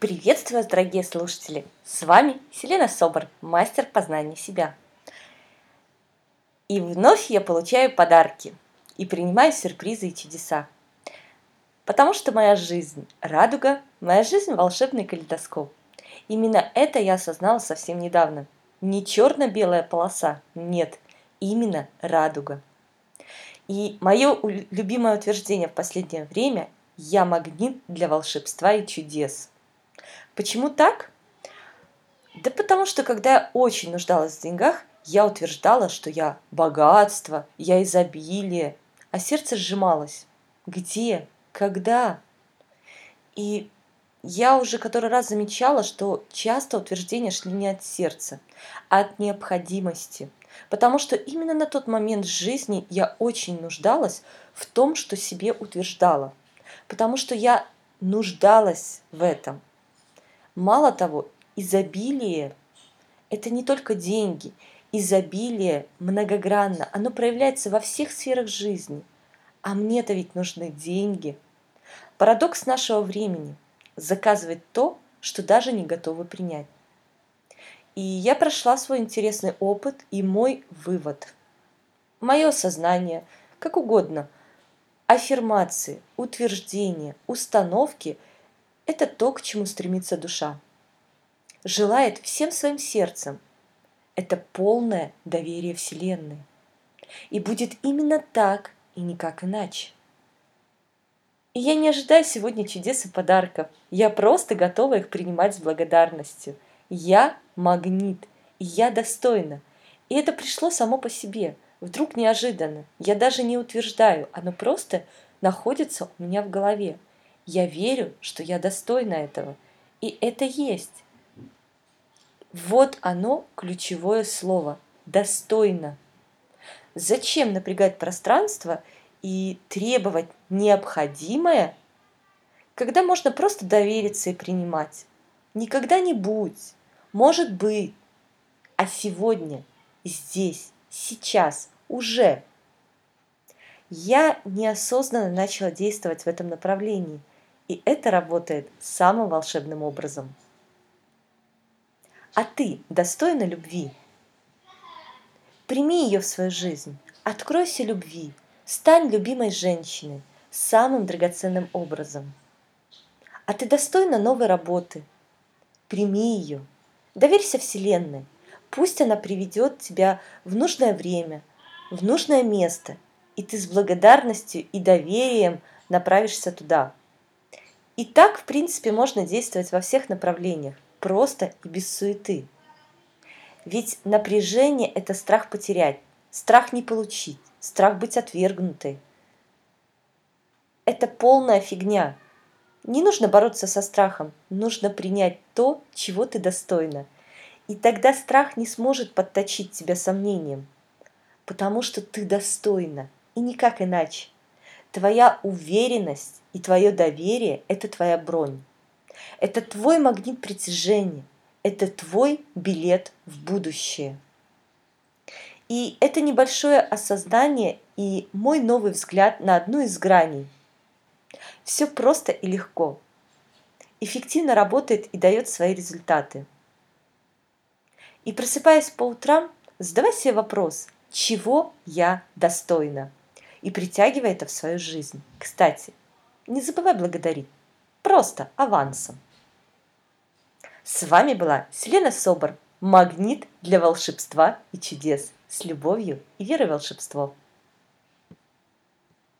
Приветствую вас, дорогие слушатели! С вами Селена Собор, мастер познания себя. И вновь я получаю подарки и принимаю сюрпризы и чудеса. Потому что моя жизнь – радуга, моя жизнь – волшебный калейдоскоп. Именно это я осознала совсем недавно. Не черно-белая полоса, нет, именно радуга. И мое любимое утверждение в последнее время – я магнит для волшебства и чудес – Почему так? Да потому что, когда я очень нуждалась в деньгах, я утверждала, что я богатство, я изобилие, а сердце сжималось. Где? Когда? И я уже который раз замечала, что часто утверждения шли не от сердца, а от необходимости. Потому что именно на тот момент жизни я очень нуждалась в том, что себе утверждала. Потому что я нуждалась в этом. Мало того, изобилие – это не только деньги. Изобилие многогранно, оно проявляется во всех сферах жизни. А мне-то ведь нужны деньги. Парадокс нашего времени – заказывать то, что даже не готовы принять. И я прошла свой интересный опыт и мой вывод. Мое сознание, как угодно, аффирмации, утверждения, установки – это то, к чему стремится душа. Желает всем своим сердцем. Это полное доверие Вселенной. И будет именно так и никак иначе. И я не ожидаю сегодня чудес и подарков. Я просто готова их принимать с благодарностью. Я магнит, и я достойна. И это пришло само по себе, вдруг неожиданно. Я даже не утверждаю, оно просто находится у меня в голове. Я верю, что я достойна этого. И это есть. Вот оно ключевое слово. Достойно. Зачем напрягать пространство и требовать необходимое, когда можно просто довериться и принимать? Никогда не будь, может быть, а сегодня, здесь, сейчас, уже. Я неосознанно начала действовать в этом направлении – и это работает самым волшебным образом. А ты достойна любви? Прими ее в свою жизнь, откройся любви, стань любимой женщиной самым драгоценным образом. А ты достойна новой работы. Прими ее. Доверься Вселенной. Пусть она приведет тебя в нужное время, в нужное место, и ты с благодарностью и доверием направишься туда – и так, в принципе, можно действовать во всех направлениях, просто и без суеты. Ведь напряжение – это страх потерять, страх не получить, страх быть отвергнутой. Это полная фигня. Не нужно бороться со страхом, нужно принять то, чего ты достойна. И тогда страх не сможет подточить тебя сомнением, потому что ты достойна, и никак иначе. Твоя уверенность и твое доверие – это твоя бронь. Это твой магнит притяжения. Это твой билет в будущее. И это небольшое осознание и мой новый взгляд на одну из граней. Все просто и легко. Эффективно работает и дает свои результаты. И просыпаясь по утрам, задавай себе вопрос, чего я достойна? И притягивай это в свою жизнь. Кстати, не забывай благодарить. Просто авансом. С вами была Селена Собор, магнит для волшебства и чудес. С любовью и верой в волшебство.